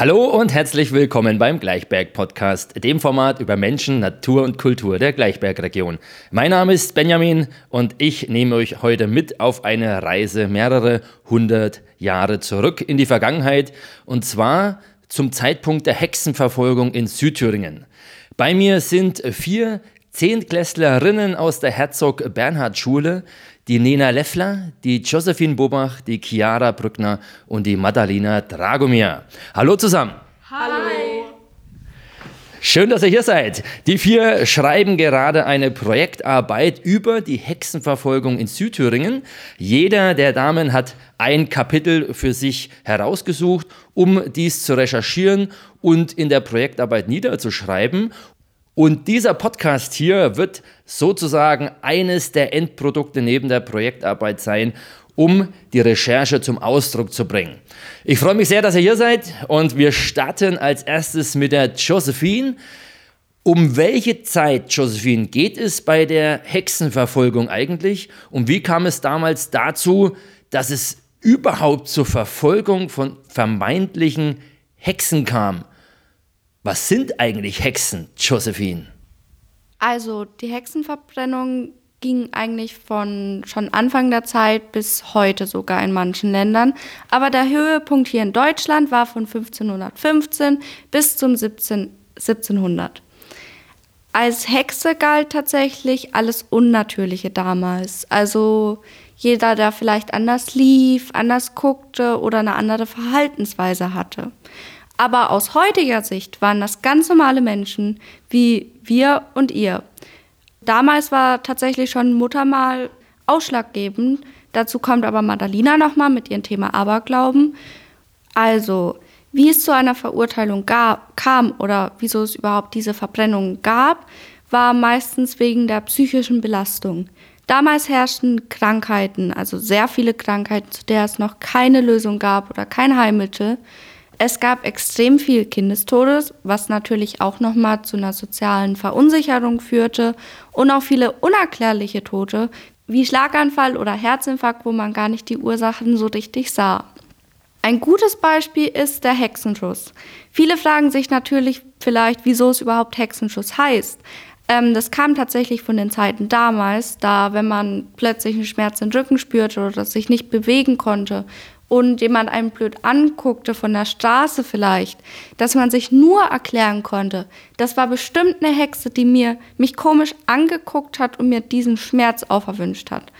Hallo und herzlich willkommen beim Gleichberg Podcast, dem Format über Menschen, Natur und Kultur der Gleichbergregion. Mein Name ist Benjamin und ich nehme euch heute mit auf eine Reise mehrere hundert Jahre zurück in die Vergangenheit und zwar zum Zeitpunkt der Hexenverfolgung in Südthüringen. Bei mir sind vier Zehntklässlerinnen aus der Herzog Bernhard Schule, die Nena Leffler, die Josephine Bobach, die Chiara Brückner und die Madalina Dragomir. Hallo zusammen. Hallo. Schön, dass ihr hier seid. Die vier schreiben gerade eine Projektarbeit über die Hexenverfolgung in Südthüringen. Jeder der Damen hat ein Kapitel für sich herausgesucht, um dies zu recherchieren und in der Projektarbeit niederzuschreiben. Und dieser Podcast hier wird sozusagen eines der Endprodukte neben der Projektarbeit sein, um die Recherche zum Ausdruck zu bringen. Ich freue mich sehr, dass ihr hier seid und wir starten als erstes mit der Josephine. Um welche Zeit, Josephine, geht es bei der Hexenverfolgung eigentlich? Und wie kam es damals dazu, dass es überhaupt zur Verfolgung von vermeintlichen Hexen kam? Was sind eigentlich Hexen, Josephine? Also die Hexenverbrennung ging eigentlich von schon Anfang der Zeit bis heute sogar in manchen Ländern. Aber der Höhepunkt hier in Deutschland war von 1515 bis zum 17, 1700. Als Hexe galt tatsächlich alles Unnatürliche damals. Also jeder, der vielleicht anders lief, anders guckte oder eine andere Verhaltensweise hatte. Aber aus heutiger Sicht waren das ganz normale Menschen wie wir und ihr. Damals war tatsächlich schon Muttermal ausschlaggebend. Dazu kommt aber Madalina nochmal mit ihrem Thema Aberglauben. Also, wie es zu einer Verurteilung gab, kam oder wieso es überhaupt diese Verbrennung gab, war meistens wegen der psychischen Belastung. Damals herrschten Krankheiten, also sehr viele Krankheiten, zu der es noch keine Lösung gab oder kein Heilmittel. Es gab extrem viel Kindestodes, was natürlich auch nochmal zu einer sozialen Verunsicherung führte und auch viele unerklärliche Tote, wie Schlaganfall oder Herzinfarkt, wo man gar nicht die Ursachen so richtig sah. Ein gutes Beispiel ist der Hexenschuss. Viele fragen sich natürlich vielleicht, wieso es überhaupt Hexenschuss heißt. Ähm, das kam tatsächlich von den Zeiten damals, da wenn man plötzlich einen Schmerz im Rücken spürte oder sich nicht bewegen konnte und jemand einen blöd anguckte von der Straße vielleicht, dass man sich nur erklären konnte, das war bestimmt eine Hexe, die mir mich komisch angeguckt hat und mir diesen Schmerz auferwünscht hat.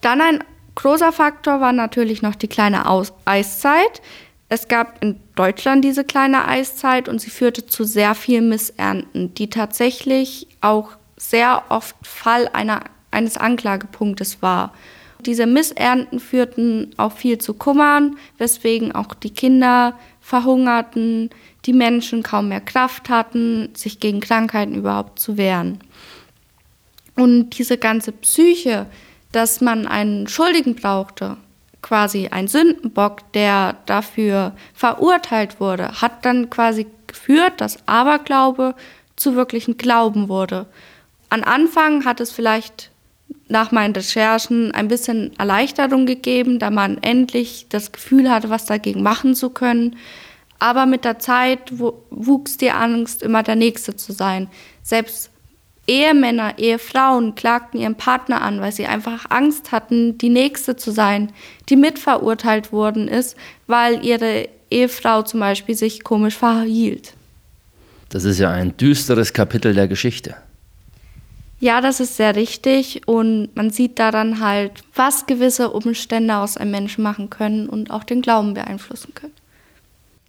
Dann ein großer Faktor war natürlich noch die kleine Aus Eiszeit. Es gab in Deutschland diese kleine Eiszeit und sie führte zu sehr vielen Missernten, die tatsächlich auch sehr oft Fall einer, eines Anklagepunktes war. Diese Missernten führten auch viel zu Kummern, weswegen auch die Kinder verhungerten, die Menschen kaum mehr Kraft hatten, sich gegen Krankheiten überhaupt zu wehren. Und diese ganze Psyche, dass man einen Schuldigen brauchte, quasi ein Sündenbock, der dafür verurteilt wurde, hat dann quasi geführt, dass Aberglaube zu wirklichen Glauben wurde. An Anfang hat es vielleicht nach meinen Recherchen ein bisschen Erleichterung gegeben, da man endlich das Gefühl hatte, was dagegen machen zu können. Aber mit der Zeit wuchs die Angst, immer der Nächste zu sein. Selbst Ehemänner, Ehefrauen klagten ihren Partner an, weil sie einfach Angst hatten, die Nächste zu sein, die mitverurteilt worden ist, weil ihre Ehefrau zum Beispiel sich komisch verhielt. Das ist ja ein düsteres Kapitel der Geschichte. Ja, das ist sehr richtig und man sieht daran halt, was gewisse Umstände aus einem Menschen machen können und auch den Glauben beeinflussen können.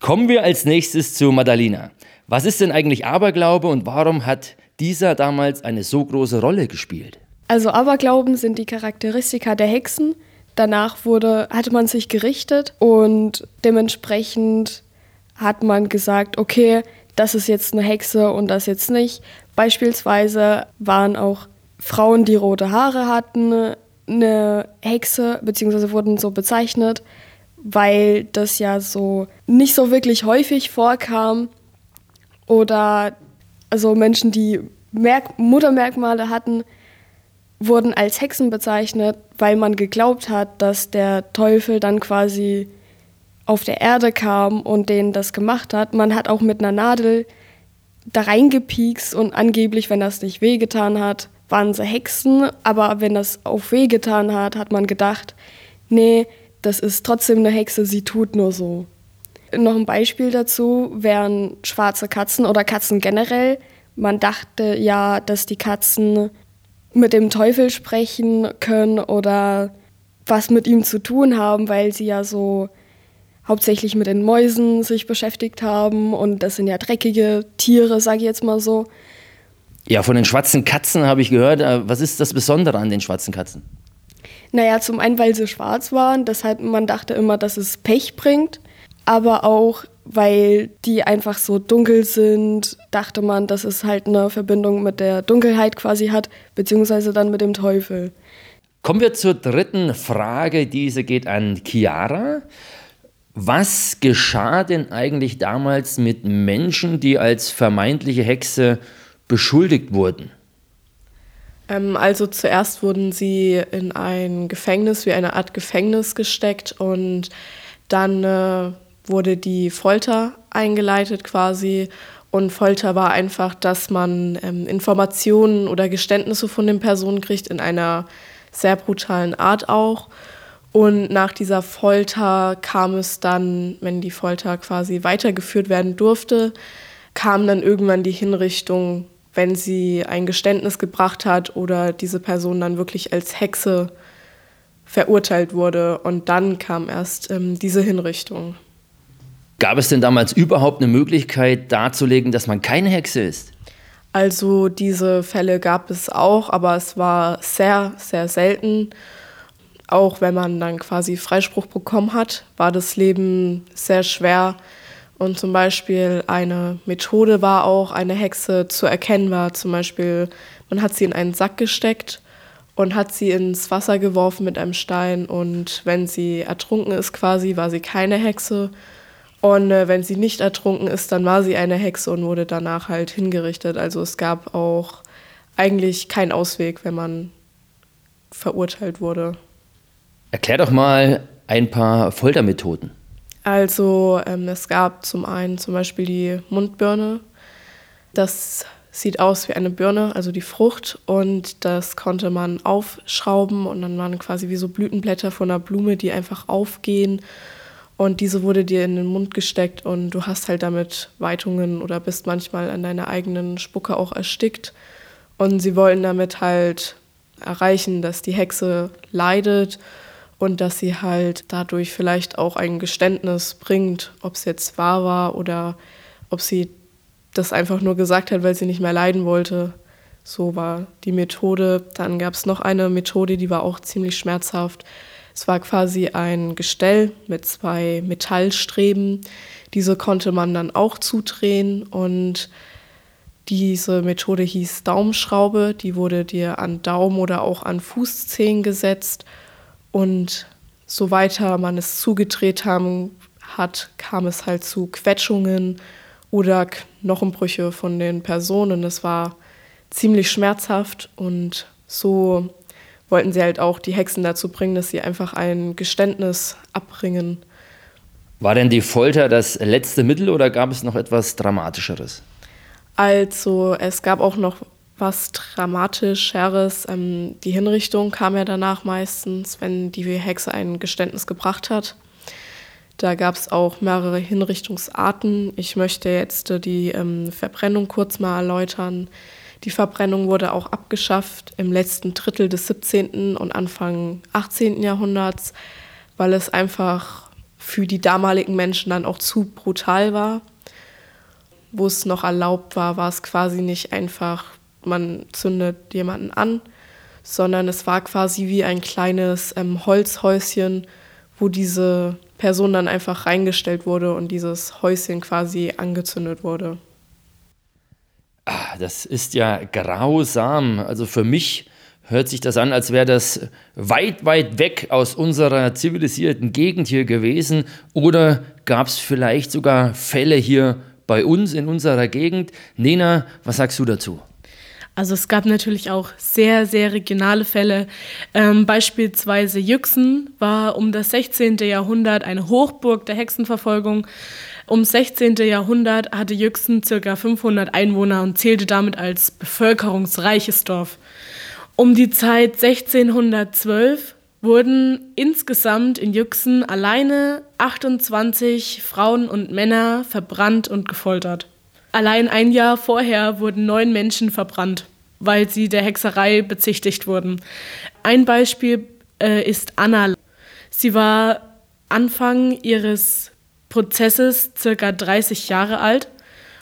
Kommen wir als nächstes zu Madalina. Was ist denn eigentlich Aberglaube und warum hat dieser damals eine so große Rolle gespielt? Also Aberglauben sind die Charakteristika der Hexen. Danach wurde, hatte man sich gerichtet und dementsprechend hat man gesagt, okay, das ist jetzt eine Hexe und das jetzt nicht. Beispielsweise waren auch Frauen, die rote Haare hatten, eine Hexe, beziehungsweise wurden so bezeichnet, weil das ja so nicht so wirklich häufig vorkam. Oder also Menschen, die Merk Muttermerkmale hatten, wurden als Hexen bezeichnet, weil man geglaubt hat, dass der Teufel dann quasi auf der Erde kam und denen das gemacht hat. Man hat auch mit einer Nadel da reingepiekst und angeblich, wenn das nicht wehgetan hat, waren sie Hexen. Aber wenn das auf wehgetan hat, hat man gedacht, nee, das ist trotzdem eine Hexe, sie tut nur so. Noch ein Beispiel dazu wären schwarze Katzen oder Katzen generell. Man dachte ja, dass die Katzen mit dem Teufel sprechen können oder was mit ihm zu tun haben, weil sie ja so hauptsächlich mit den Mäusen sich beschäftigt haben und das sind ja dreckige Tiere, sage ich jetzt mal so. Ja, von den schwarzen Katzen habe ich gehört. Äh, was ist das Besondere an den schwarzen Katzen? Naja, zum einen, weil sie schwarz waren, deshalb man dachte immer, dass es Pech bringt, aber auch, weil die einfach so dunkel sind, dachte man, dass es halt eine Verbindung mit der Dunkelheit quasi hat, beziehungsweise dann mit dem Teufel. Kommen wir zur dritten Frage. Diese geht an Chiara. Was geschah denn eigentlich damals mit Menschen, die als vermeintliche Hexe beschuldigt wurden? Ähm, also zuerst wurden sie in ein Gefängnis, wie eine Art Gefängnis gesteckt und dann äh, wurde die Folter eingeleitet quasi. Und Folter war einfach, dass man ähm, Informationen oder Geständnisse von den Personen kriegt in einer sehr brutalen Art auch. Und nach dieser Folter kam es dann, wenn die Folter quasi weitergeführt werden durfte, kam dann irgendwann die Hinrichtung, wenn sie ein Geständnis gebracht hat oder diese Person dann wirklich als Hexe verurteilt wurde. Und dann kam erst ähm, diese Hinrichtung. Gab es denn damals überhaupt eine Möglichkeit darzulegen, dass man keine Hexe ist? Also diese Fälle gab es auch, aber es war sehr, sehr selten. Auch wenn man dann quasi Freispruch bekommen hat, war das Leben sehr schwer. Und zum Beispiel eine Methode war auch, eine Hexe zu erkennen war. Zum Beispiel, man hat sie in einen Sack gesteckt und hat sie ins Wasser geworfen mit einem Stein. Und wenn sie ertrunken ist quasi, war sie keine Hexe. Und äh, wenn sie nicht ertrunken ist, dann war sie eine Hexe und wurde danach halt hingerichtet. Also es gab auch eigentlich keinen Ausweg, wenn man verurteilt wurde. Erklär doch mal ein paar Foltermethoden. Also ähm, es gab zum einen zum Beispiel die Mundbirne. Das sieht aus wie eine Birne, also die Frucht. Und das konnte man aufschrauben und dann waren quasi wie so Blütenblätter von einer Blume, die einfach aufgehen und diese wurde dir in den Mund gesteckt und du hast halt damit Weitungen oder bist manchmal an deiner eigenen Spucke auch erstickt. Und sie wollen damit halt erreichen, dass die Hexe leidet und dass sie halt dadurch vielleicht auch ein Geständnis bringt, ob es jetzt wahr war oder ob sie das einfach nur gesagt hat, weil sie nicht mehr leiden wollte. So war die Methode. Dann gab es noch eine Methode, die war auch ziemlich schmerzhaft. Es war quasi ein Gestell mit zwei Metallstreben. Diese konnte man dann auch zudrehen und diese Methode hieß Daumenschraube. Die wurde dir an Daumen oder auch an Fußzehen gesetzt und so weiter man es zugedreht haben, hat, kam es halt zu Quetschungen oder Knochenbrüche von den Personen. Es war ziemlich schmerzhaft und so wollten sie halt auch die Hexen dazu bringen, dass sie einfach ein Geständnis abbringen. War denn die Folter das letzte Mittel oder gab es noch etwas Dramatischeres? Also es gab auch noch was Dramatischeres. Ähm, die Hinrichtung kam ja danach meistens, wenn die Hexe ein Geständnis gebracht hat. Da gab es auch mehrere Hinrichtungsarten. Ich möchte jetzt die ähm, Verbrennung kurz mal erläutern. Die Verbrennung wurde auch abgeschafft im letzten Drittel des 17. und Anfang 18. Jahrhunderts, weil es einfach für die damaligen Menschen dann auch zu brutal war. Wo es noch erlaubt war, war es quasi nicht einfach, man zündet jemanden an, sondern es war quasi wie ein kleines ähm, Holzhäuschen, wo diese Person dann einfach reingestellt wurde und dieses Häuschen quasi angezündet wurde. Ah, das ist ja grausam. Also für mich hört sich das an, als wäre das weit, weit weg aus unserer zivilisierten Gegend hier gewesen. Oder gab es vielleicht sogar Fälle hier bei uns in unserer Gegend? Nena, was sagst du dazu? Also es gab natürlich auch sehr, sehr regionale Fälle. Ähm, beispielsweise Yüxen war um das 16. Jahrhundert eine Hochburg der Hexenverfolgung. Um 16. Jahrhundert hatte Yüxen ca. 500 Einwohner und zählte damit als bevölkerungsreiches Dorf. Um die Zeit 1612 wurden insgesamt in Yüxen alleine 28 Frauen und Männer verbrannt und gefoltert. Allein ein Jahr vorher wurden neun Menschen verbrannt, weil sie der Hexerei bezichtigt wurden. Ein Beispiel äh, ist Anna. Sie war Anfang ihres Prozesses circa 30 Jahre alt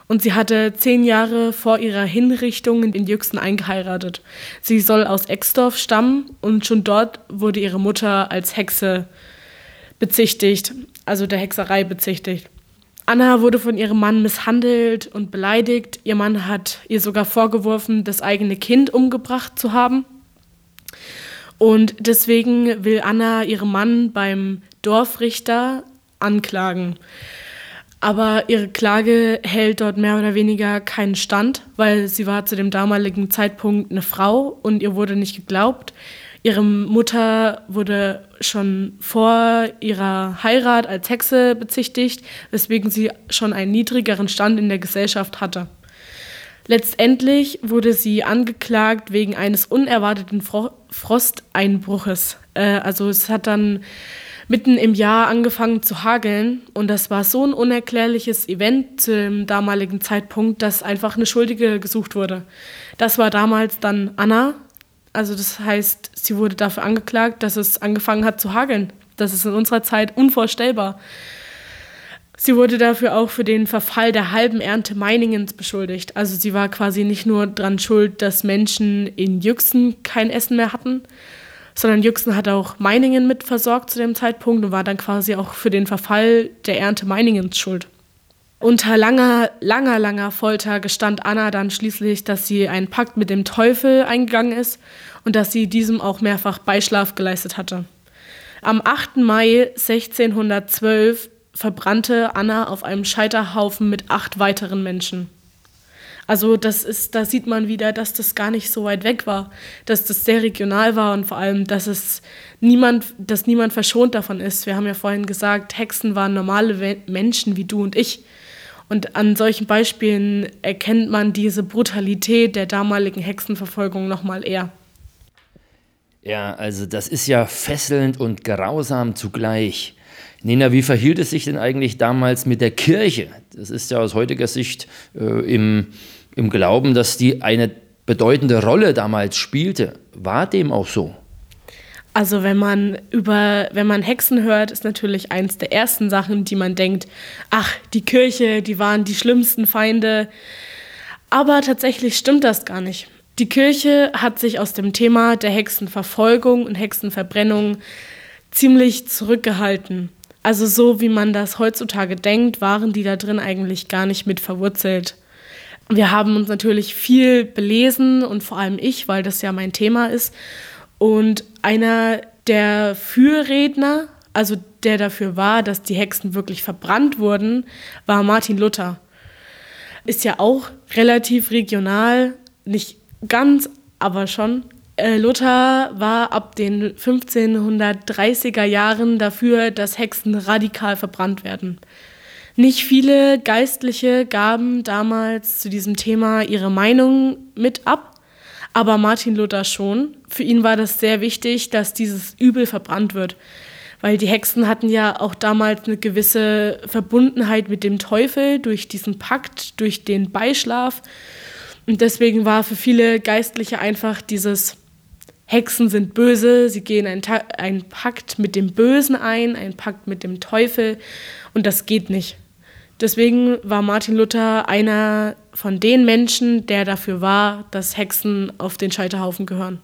und sie hatte zehn Jahre vor ihrer Hinrichtung in Jüchsen eingeheiratet. Sie soll aus Exdorf stammen und schon dort wurde ihre Mutter als Hexe bezichtigt, also der Hexerei bezichtigt. Anna wurde von ihrem Mann misshandelt und beleidigt. Ihr Mann hat ihr sogar vorgeworfen, das eigene Kind umgebracht zu haben. Und deswegen will Anna ihren Mann beim Dorfrichter anklagen. Aber ihre Klage hält dort mehr oder weniger keinen Stand, weil sie war zu dem damaligen Zeitpunkt eine Frau und ihr wurde nicht geglaubt. Ihre Mutter wurde schon vor ihrer Heirat als Hexe bezichtigt, weswegen sie schon einen niedrigeren Stand in der Gesellschaft hatte. Letztendlich wurde sie angeklagt wegen eines unerwarteten Fro Frosteinbruches. Äh, also es hat dann mitten im Jahr angefangen zu hageln und das war so ein unerklärliches Event zum damaligen Zeitpunkt, dass einfach eine Schuldige gesucht wurde. Das war damals dann Anna, also das heißt, sie wurde dafür angeklagt, dass es angefangen hat zu hageln. Das ist in unserer Zeit unvorstellbar. Sie wurde dafür auch für den Verfall der halben Ernte Meiningens beschuldigt. Also sie war quasi nicht nur daran schuld, dass Menschen in Yüxen kein Essen mehr hatten, sondern Yüxen hat auch Meiningen mit versorgt zu dem Zeitpunkt und war dann quasi auch für den Verfall der Ernte Meiningens schuld. Unter langer, langer, langer Folter gestand Anna dann schließlich, dass sie einen Pakt mit dem Teufel eingegangen ist und dass sie diesem auch mehrfach Beischlaf geleistet hatte. Am 8. Mai 1612 verbrannte Anna auf einem Scheiterhaufen mit acht weiteren Menschen. Also das ist, da sieht man wieder, dass das gar nicht so weit weg war, dass das sehr regional war und vor allem, dass es niemand, dass niemand verschont davon ist. Wir haben ja vorhin gesagt, Hexen waren normale Menschen wie du und ich. Und an solchen Beispielen erkennt man diese Brutalität der damaligen Hexenverfolgung nochmal eher. Ja, also das ist ja fesselnd und grausam zugleich. Nina, wie verhielt es sich denn eigentlich damals mit der Kirche? Das ist ja aus heutiger Sicht äh, im, im Glauben, dass die eine bedeutende Rolle damals spielte. War dem auch so? Also wenn man über, wenn man Hexen hört, ist natürlich eins der ersten Sachen, die man denkt, ach, die Kirche, die waren die schlimmsten Feinde. Aber tatsächlich stimmt das gar nicht. Die Kirche hat sich aus dem Thema der Hexenverfolgung und Hexenverbrennung ziemlich zurückgehalten. Also so wie man das heutzutage denkt, waren die da drin eigentlich gar nicht mit verwurzelt. Wir haben uns natürlich viel belesen und vor allem ich, weil das ja mein Thema ist und einer der Fürredner, also der dafür war, dass die Hexen wirklich verbrannt wurden, war Martin Luther. Ist ja auch relativ regional, nicht ganz, aber schon. Äh, Luther war ab den 1530er Jahren dafür, dass Hexen radikal verbrannt werden. Nicht viele Geistliche gaben damals zu diesem Thema ihre Meinung mit ab, aber Martin Luther schon. Für ihn war das sehr wichtig, dass dieses Übel verbrannt wird. Weil die Hexen hatten ja auch damals eine gewisse Verbundenheit mit dem Teufel durch diesen Pakt, durch den Beischlaf. Und deswegen war für viele Geistliche einfach dieses Hexen sind böse, sie gehen einen, Pakt mit dem Bösen ein, einen Pakt mit dem Teufel und das geht nicht. Deswegen war Martin Luther einer von den Menschen, der dafür war, dass Hexen auf den Scheiterhaufen gehören.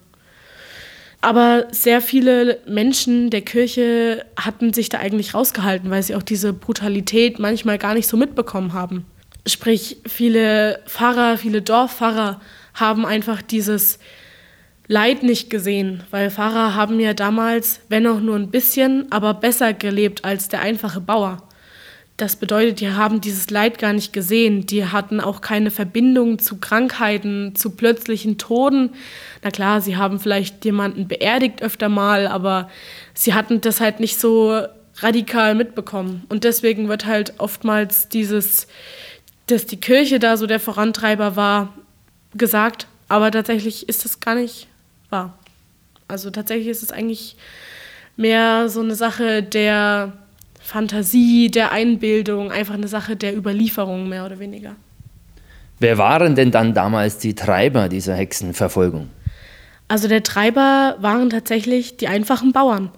Aber sehr viele Menschen der Kirche hatten sich da eigentlich rausgehalten, weil sie auch diese Brutalität manchmal gar nicht so mitbekommen haben. Sprich, viele Pfarrer, viele Dorfpfarrer haben einfach dieses Leid nicht gesehen, weil Pfarrer haben ja damals, wenn auch nur ein bisschen, aber besser gelebt als der einfache Bauer. Das bedeutet, die haben dieses Leid gar nicht gesehen. Die hatten auch keine Verbindung zu Krankheiten, zu plötzlichen Toden. Na klar, sie haben vielleicht jemanden beerdigt öfter mal, aber sie hatten das halt nicht so radikal mitbekommen. Und deswegen wird halt oftmals dieses, dass die Kirche da so der Vorantreiber war, gesagt. Aber tatsächlich ist das gar nicht wahr. Also tatsächlich ist es eigentlich mehr so eine Sache der Fantasie, der Einbildung, einfach eine Sache der Überlieferung mehr oder weniger. Wer waren denn dann damals die Treiber dieser Hexenverfolgung? Also der Treiber waren tatsächlich die einfachen Bauern,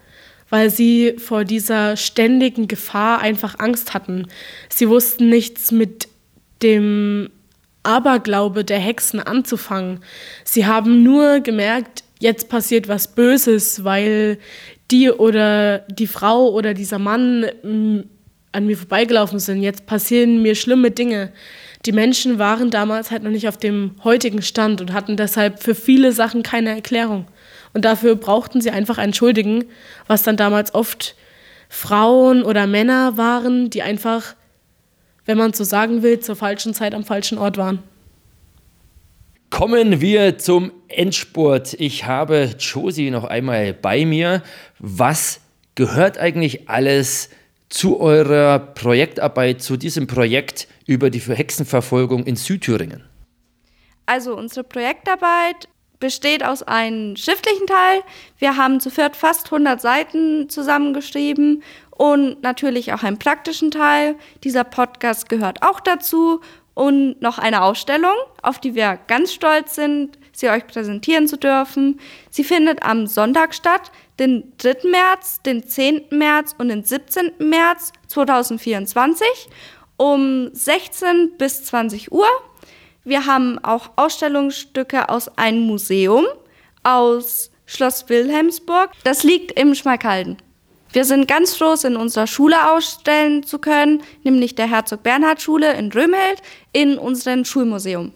weil sie vor dieser ständigen Gefahr einfach Angst hatten. Sie wussten nichts mit dem Aberglaube der Hexen anzufangen. Sie haben nur gemerkt, jetzt passiert was Böses, weil die oder die Frau oder dieser Mann mm, an mir vorbeigelaufen sind. Jetzt passieren mir schlimme Dinge. Die Menschen waren damals halt noch nicht auf dem heutigen Stand und hatten deshalb für viele Sachen keine Erklärung. Und dafür brauchten sie einfach einen Schuldigen, was dann damals oft Frauen oder Männer waren, die einfach, wenn man so sagen will, zur falschen Zeit am falschen Ort waren. Kommen wir zum Endspurt. Ich habe Josie noch einmal bei mir. Was gehört eigentlich alles zu eurer Projektarbeit, zu diesem Projekt über die Hexenverfolgung in Südthüringen? Also unsere Projektarbeit besteht aus einem schriftlichen Teil. Wir haben zu viert fast 100 Seiten zusammengeschrieben und natürlich auch einen praktischen Teil. Dieser Podcast gehört auch dazu und noch eine Ausstellung, auf die wir ganz stolz sind, sie euch präsentieren zu dürfen. Sie findet am Sonntag statt, den 3. März, den 10. März und den 17. März 2024 um 16 bis 20 Uhr. Wir haben auch Ausstellungsstücke aus einem Museum aus Schloss Wilhelmsburg. Das liegt im Schmalkalden. Wir sind ganz froh, es in unserer Schule ausstellen zu können, nämlich der Herzog Bernhard Schule in Römhild in unserem Schulmuseum.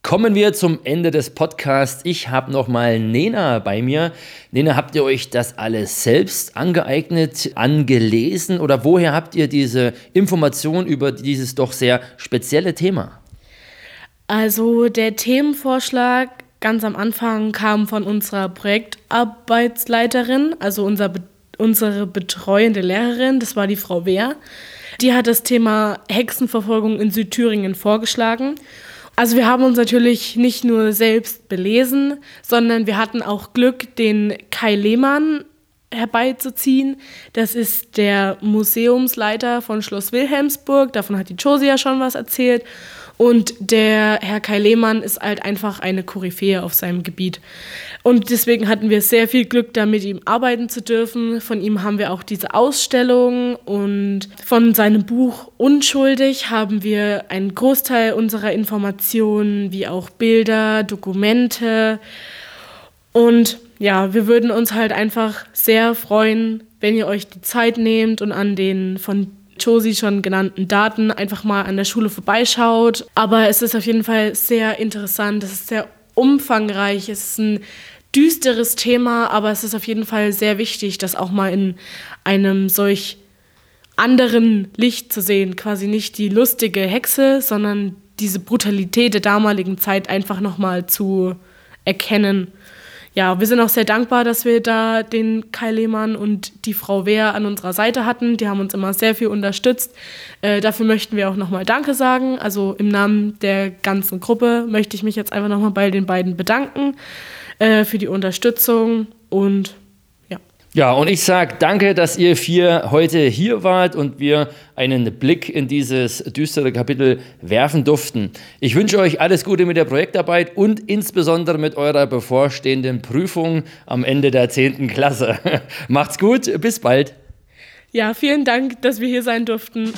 Kommen wir zum Ende des Podcasts. Ich habe nochmal Nena bei mir. Nena, habt ihr euch das alles selbst angeeignet, angelesen oder woher habt ihr diese Information über dieses doch sehr spezielle Thema? Also der Themenvorschlag ganz am Anfang kam von unserer Projektarbeitsleiterin, also unser Be unsere betreuende Lehrerin, das war die Frau Wehr, die hat das Thema Hexenverfolgung in Südthüringen vorgeschlagen. Also wir haben uns natürlich nicht nur selbst belesen, sondern wir hatten auch Glück, den Kai Lehmann herbeizuziehen. Das ist der Museumsleiter von Schloss Wilhelmsburg. Davon hat die Josia schon was erzählt. Und der Herr Kai Lehmann ist halt einfach eine Koryphäe auf seinem Gebiet. Und deswegen hatten wir sehr viel Glück, da mit ihm arbeiten zu dürfen. Von ihm haben wir auch diese Ausstellung und von seinem Buch Unschuldig haben wir einen Großteil unserer Informationen, wie auch Bilder, Dokumente. Und ja, wir würden uns halt einfach sehr freuen, wenn ihr euch die Zeit nehmt und an den von Josie schon genannten Daten einfach mal an der Schule vorbeischaut. Aber es ist auf jeden Fall sehr interessant, es ist sehr umfangreich, es ist ein düsteres Thema, aber es ist auf jeden Fall sehr wichtig, das auch mal in einem solch anderen Licht zu sehen. Quasi nicht die lustige Hexe, sondern diese Brutalität der damaligen Zeit einfach nochmal zu erkennen ja, wir sind auch sehr dankbar, dass wir da den Kai Lehmann und die Frau Wehr an unserer Seite hatten. Die haben uns immer sehr viel unterstützt. Äh, dafür möchten wir auch nochmal Danke sagen. Also im Namen der ganzen Gruppe möchte ich mich jetzt einfach nochmal bei den beiden bedanken äh, für die Unterstützung und ja, und ich sage danke, dass ihr vier heute hier wart und wir einen Blick in dieses düstere Kapitel werfen durften. Ich wünsche euch alles Gute mit der Projektarbeit und insbesondere mit eurer bevorstehenden Prüfung am Ende der 10. Klasse. Macht's gut, bis bald. Ja, vielen Dank, dass wir hier sein durften.